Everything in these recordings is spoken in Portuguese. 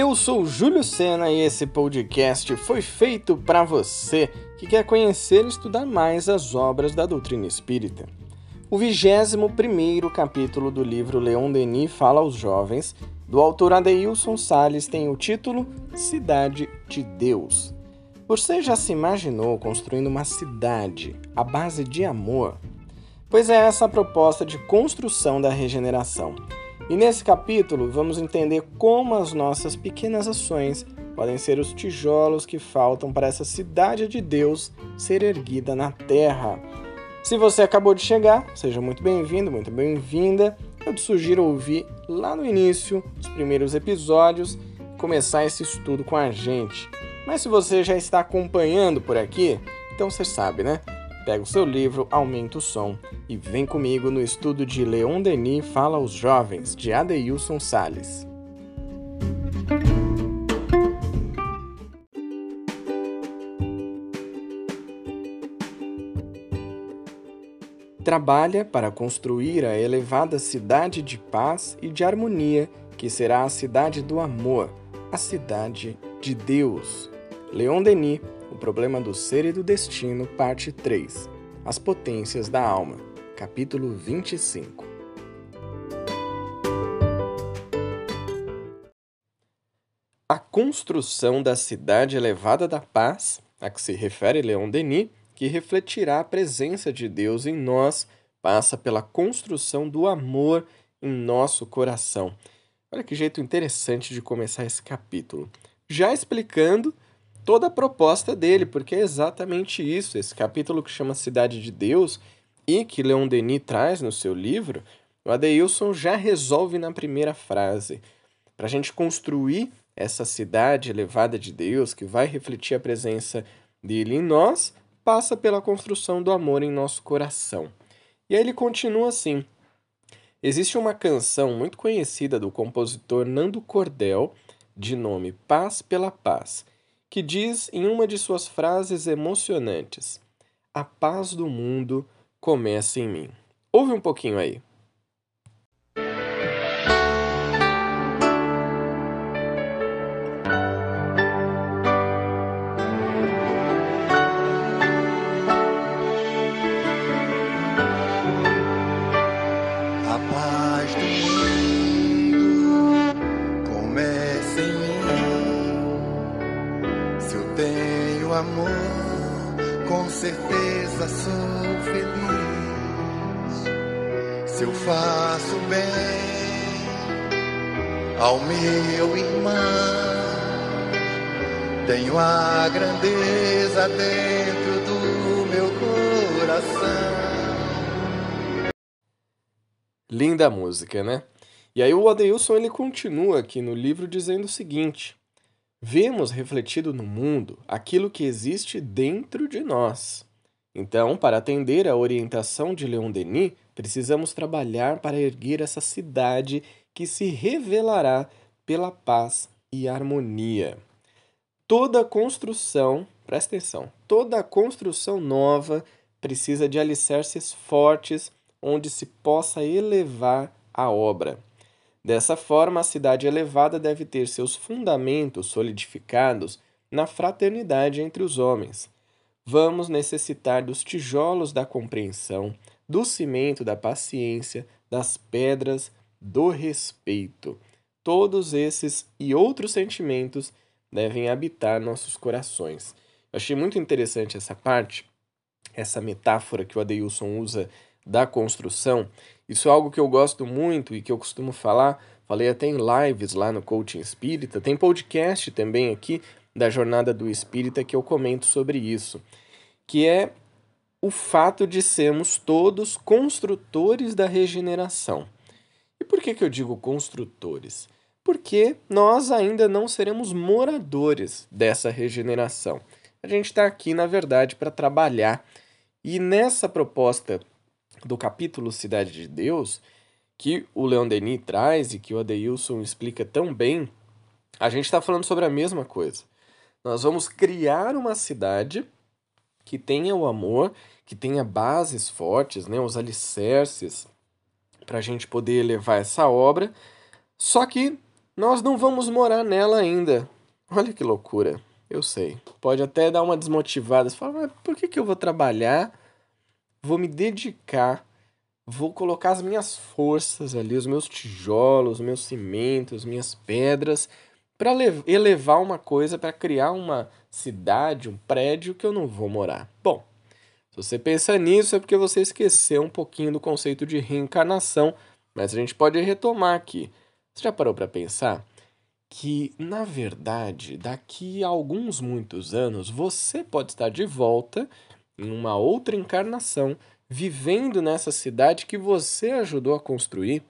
Eu sou Júlio Sena e esse podcast foi feito para você que quer conhecer e estudar mais as obras da doutrina espírita. O 21 capítulo do livro Leon Denis Fala aos Jovens, do autor Adeilson Sales, tem o título Cidade de Deus. Você já se imaginou construindo uma cidade à base de amor? Pois é essa a proposta de construção da regeneração. E nesse capítulo vamos entender como as nossas pequenas ações podem ser os tijolos que faltam para essa cidade de Deus ser erguida na terra. Se você acabou de chegar, seja muito bem-vindo, muito bem-vinda. Eu te sugiro ouvir lá no início, os primeiros episódios, começar esse estudo com a gente. Mas se você já está acompanhando por aqui, então você sabe, né? Pega o seu livro, aumenta o som e vem comigo no estudo de Leon Denis Fala aos Jovens, de Adeilson Sales. Trabalha para construir a elevada cidade de paz e de harmonia, que será a cidade do amor, a cidade de Deus. Leon Denis o Problema do Ser e do Destino, Parte 3 As Potências da Alma, capítulo 25 A construção da cidade elevada da paz, a que se refere Leon Denis, que refletirá a presença de Deus em nós, passa pela construção do amor em nosso coração. Olha que jeito interessante de começar esse capítulo. Já explicando toda a proposta dele, porque é exatamente isso. Esse capítulo que chama Cidade de Deus e que Leon Denis traz no seu livro, o Adeilson já resolve na primeira frase. Para a gente construir essa cidade elevada de Deus, que vai refletir a presença dele em nós, passa pela construção do amor em nosso coração. E aí ele continua assim. Existe uma canção muito conhecida do compositor Nando Cordel, de nome Paz pela Paz, que diz em uma de suas frases emocionantes: A paz do mundo começa em mim. Ouve um pouquinho aí. Amor, com certeza sou feliz. Se eu faço bem ao meu irmão, tenho a grandeza dentro do meu coração. Linda música, né? E aí o Adeilson ele continua aqui no livro dizendo o seguinte: Vemos refletido no mundo aquilo que existe dentro de nós. Então, para atender à orientação de Leon Denis, precisamos trabalhar para erguer essa cidade que se revelará pela paz e harmonia. Toda construção, presta atenção, toda construção nova precisa de alicerces fortes onde se possa elevar a obra. Dessa forma, a cidade elevada deve ter seus fundamentos solidificados na fraternidade entre os homens. Vamos necessitar dos tijolos da compreensão, do cimento da paciência, das pedras do respeito. Todos esses e outros sentimentos devem habitar nossos corações. Eu achei muito interessante essa parte, essa metáfora que o Adeilson usa da construção. Isso é algo que eu gosto muito e que eu costumo falar. Falei até em lives lá no Coaching Espírita. Tem podcast também aqui da Jornada do Espírita que eu comento sobre isso, que é o fato de sermos todos construtores da regeneração. E por que, que eu digo construtores? Porque nós ainda não seremos moradores dessa regeneração. A gente está aqui, na verdade, para trabalhar. E nessa proposta do capítulo Cidade de Deus, que o Leon Denis traz e que o Adeilson explica tão bem, a gente está falando sobre a mesma coisa. Nós vamos criar uma cidade que tenha o amor, que tenha bases fortes, né, os alicerces, para a gente poder levar essa obra. Só que nós não vamos morar nela ainda. Olha que loucura. Eu sei. Pode até dar uma desmotivada. Você fala, mas por que, que eu vou trabalhar? Vou me dedicar. Vou colocar as minhas forças ali, os meus tijolos, os meus cimentos, minhas pedras, para elevar uma coisa, para criar uma cidade, um prédio que eu não vou morar. Bom, se você pensa nisso é porque você esqueceu um pouquinho do conceito de reencarnação, mas a gente pode retomar aqui. Você já parou para pensar? que, na verdade, daqui a alguns muitos anos, você pode estar de volta em uma outra encarnação, vivendo nessa cidade que você ajudou a construir.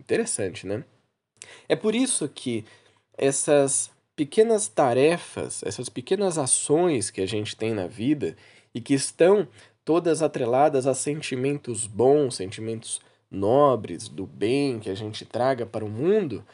Interessante, né? É por isso que essas pequenas tarefas, essas pequenas ações que a gente tem na vida e que estão todas atreladas a sentimentos bons, sentimentos nobres, do bem que a gente traga para o mundo,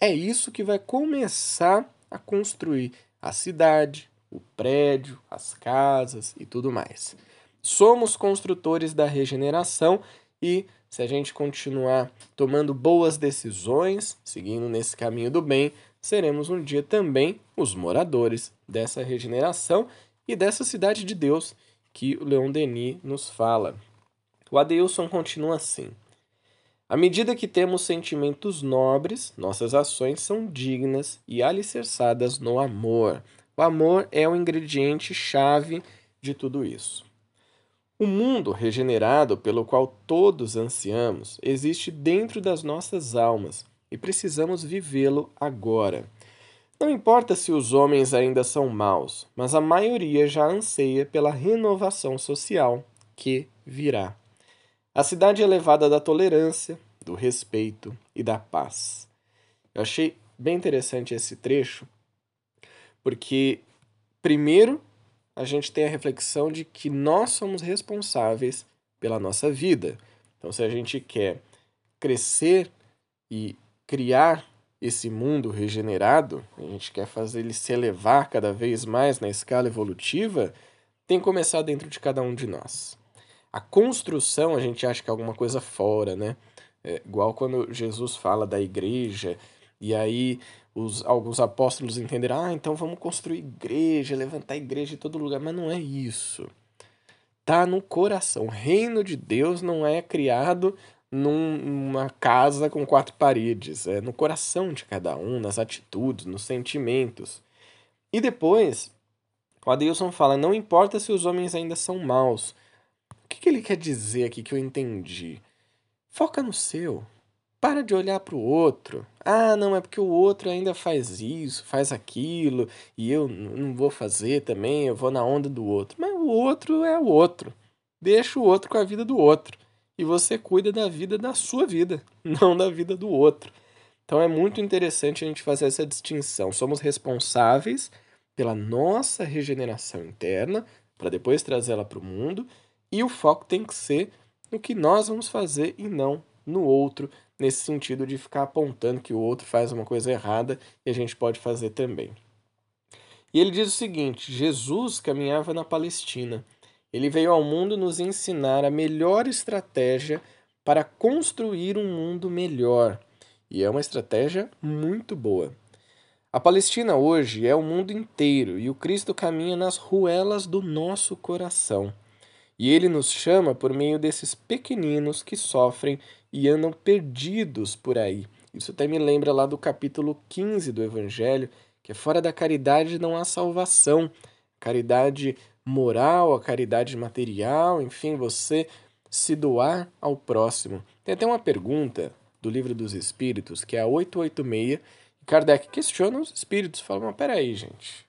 é isso que vai começar a construir a cidade, o prédio, as casas e tudo mais. Somos construtores da regeneração e se a gente continuar tomando boas decisões, seguindo nesse caminho do bem, seremos um dia também os moradores dessa regeneração e dessa cidade de Deus que o Leon Denis nos fala. O Adeilson continua assim. À medida que temos sentimentos nobres, nossas ações são dignas e alicerçadas no amor. O amor é o ingrediente chave de tudo isso. O mundo regenerado pelo qual todos ansiamos existe dentro das nossas almas e precisamos vivê-lo agora. Não importa se os homens ainda são maus, mas a maioria já anseia pela renovação social que virá. A cidade elevada da tolerância, do respeito e da paz. Eu achei bem interessante esse trecho, porque, primeiro, a gente tem a reflexão de que nós somos responsáveis pela nossa vida. Então, se a gente quer crescer e criar esse mundo regenerado, a gente quer fazer ele se elevar cada vez mais na escala evolutiva, tem que começar dentro de cada um de nós. A construção a gente acha que é alguma coisa fora, né? É, igual quando Jesus fala da igreja, e aí os, alguns apóstolos entenderam, ah, então vamos construir igreja, levantar igreja em todo lugar, mas não é isso. Tá no coração. O reino de Deus não é criado num, numa casa com quatro paredes, é no coração de cada um, nas atitudes, nos sentimentos. E depois, o Adeilson fala: não importa se os homens ainda são maus, o que, que ele quer dizer aqui que eu entendi? Foca no seu. Para de olhar para o outro. Ah, não, é porque o outro ainda faz isso, faz aquilo, e eu não vou fazer também, eu vou na onda do outro. Mas o outro é o outro. Deixa o outro com a vida do outro. E você cuida da vida da sua vida, não da vida do outro. Então é muito interessante a gente fazer essa distinção. Somos responsáveis pela nossa regeneração interna, para depois trazê-la para o mundo, e o foco tem que ser no que nós vamos fazer e não no outro, nesse sentido de ficar apontando que o outro faz uma coisa errada e a gente pode fazer também. E ele diz o seguinte: Jesus caminhava na Palestina. Ele veio ao mundo nos ensinar a melhor estratégia para construir um mundo melhor. E é uma estratégia muito boa. A Palestina hoje é o mundo inteiro e o Cristo caminha nas ruelas do nosso coração. E ele nos chama por meio desses pequeninos que sofrem e andam perdidos por aí. Isso até me lembra lá do capítulo 15 do Evangelho, que é fora da caridade não há salvação. Caridade moral, a caridade material, enfim, você se doar ao próximo. Tem até uma pergunta do Livro dos Espíritos, que é a 886, e Kardec questiona os espíritos, fala, mas peraí, gente,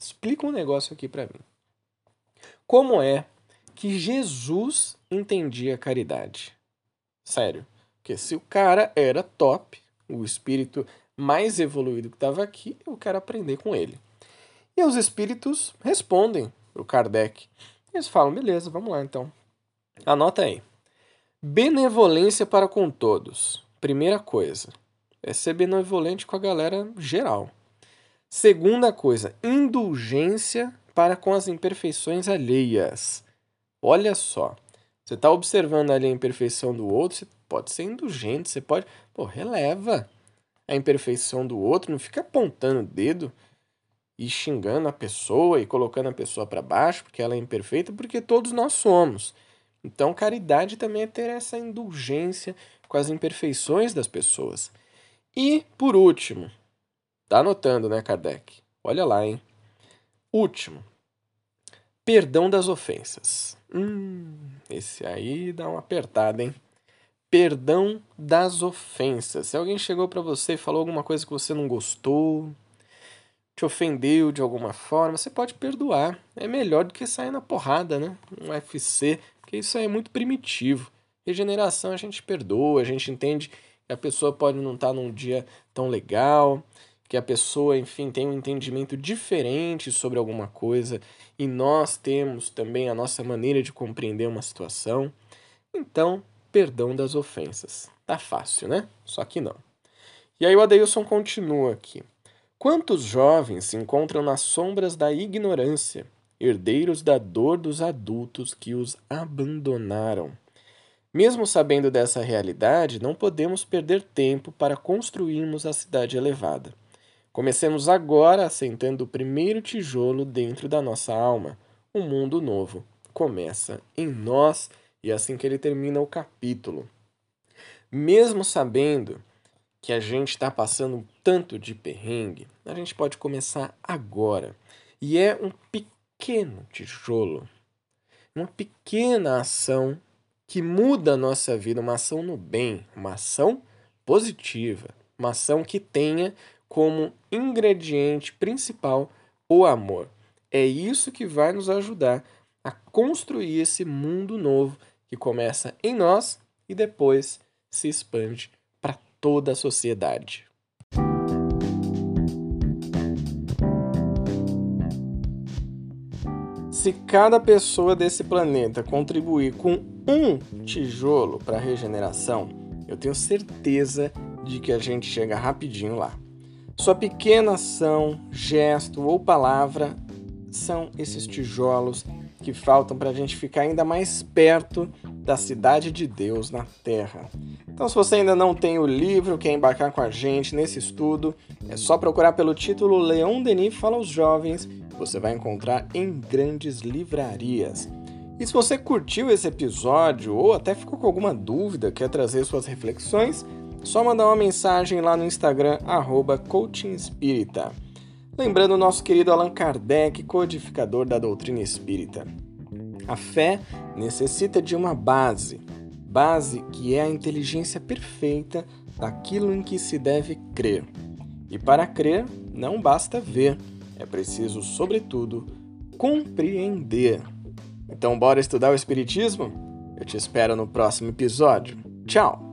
explica um negócio aqui para mim. Como é que Jesus entendia a caridade. Sério. Porque se o cara era top, o espírito mais evoluído que estava aqui, eu quero aprender com ele. E os espíritos respondem o Kardec. Eles falam, beleza, vamos lá então. Anota aí. Benevolência para com todos. Primeira coisa. É ser benevolente com a galera geral. Segunda coisa, indulgência para com as imperfeições alheias. Olha só, você está observando ali a imperfeição do outro, você pode ser indulgente, você pode. Pô, releva. a imperfeição do outro, não fica apontando o dedo e xingando a pessoa e colocando a pessoa para baixo porque ela é imperfeita, porque todos nós somos. Então, caridade também é ter essa indulgência com as imperfeições das pessoas. E, por último, tá anotando, né, Kardec? Olha lá, hein? Último, perdão das ofensas. Hum, esse aí dá uma apertada, hein? Perdão das ofensas. Se alguém chegou para você e falou alguma coisa que você não gostou, te ofendeu de alguma forma, você pode perdoar. É melhor do que sair na porrada, né? Um UFC, porque isso aí é muito primitivo. Regeneração a gente perdoa, a gente entende que a pessoa pode não estar tá num dia tão legal, que a pessoa, enfim, tem um entendimento diferente sobre alguma coisa e nós temos também a nossa maneira de compreender uma situação. Então, perdão das ofensas. Tá fácil, né? Só que não. E aí o Adeilson continua aqui. Quantos jovens se encontram nas sombras da ignorância, herdeiros da dor dos adultos que os abandonaram? Mesmo sabendo dessa realidade, não podemos perder tempo para construirmos a cidade elevada. Comecemos agora assentando o primeiro tijolo dentro da nossa alma. Um mundo novo começa em nós, e é assim que ele termina o capítulo. Mesmo sabendo que a gente está passando um tanto de perrengue, a gente pode começar agora. E é um pequeno tijolo, uma pequena ação que muda a nossa vida, uma ação no bem, uma ação positiva, uma ação que tenha como ingrediente principal o amor. É isso que vai nos ajudar a construir esse mundo novo que começa em nós e depois se expande para toda a sociedade. Se cada pessoa desse planeta contribuir com um tijolo para a regeneração, eu tenho certeza de que a gente chega rapidinho lá. Sua pequena ação, gesto ou palavra são esses tijolos que faltam para a gente ficar ainda mais perto da cidade de Deus na Terra. Então, se você ainda não tem o livro, quer embarcar com a gente nesse estudo, é só procurar pelo título Leon Denis Fala aos Jovens, você vai encontrar em grandes livrarias. E se você curtiu esse episódio ou até ficou com alguma dúvida, quer trazer suas reflexões, só mandar uma mensagem lá no Instagram, arroba Lembrando o nosso querido Allan Kardec, codificador da doutrina espírita. A fé necessita de uma base, base que é a inteligência perfeita daquilo em que se deve crer. E para crer, não basta ver, é preciso, sobretudo, compreender. Então, bora estudar o Espiritismo? Eu te espero no próximo episódio. Tchau!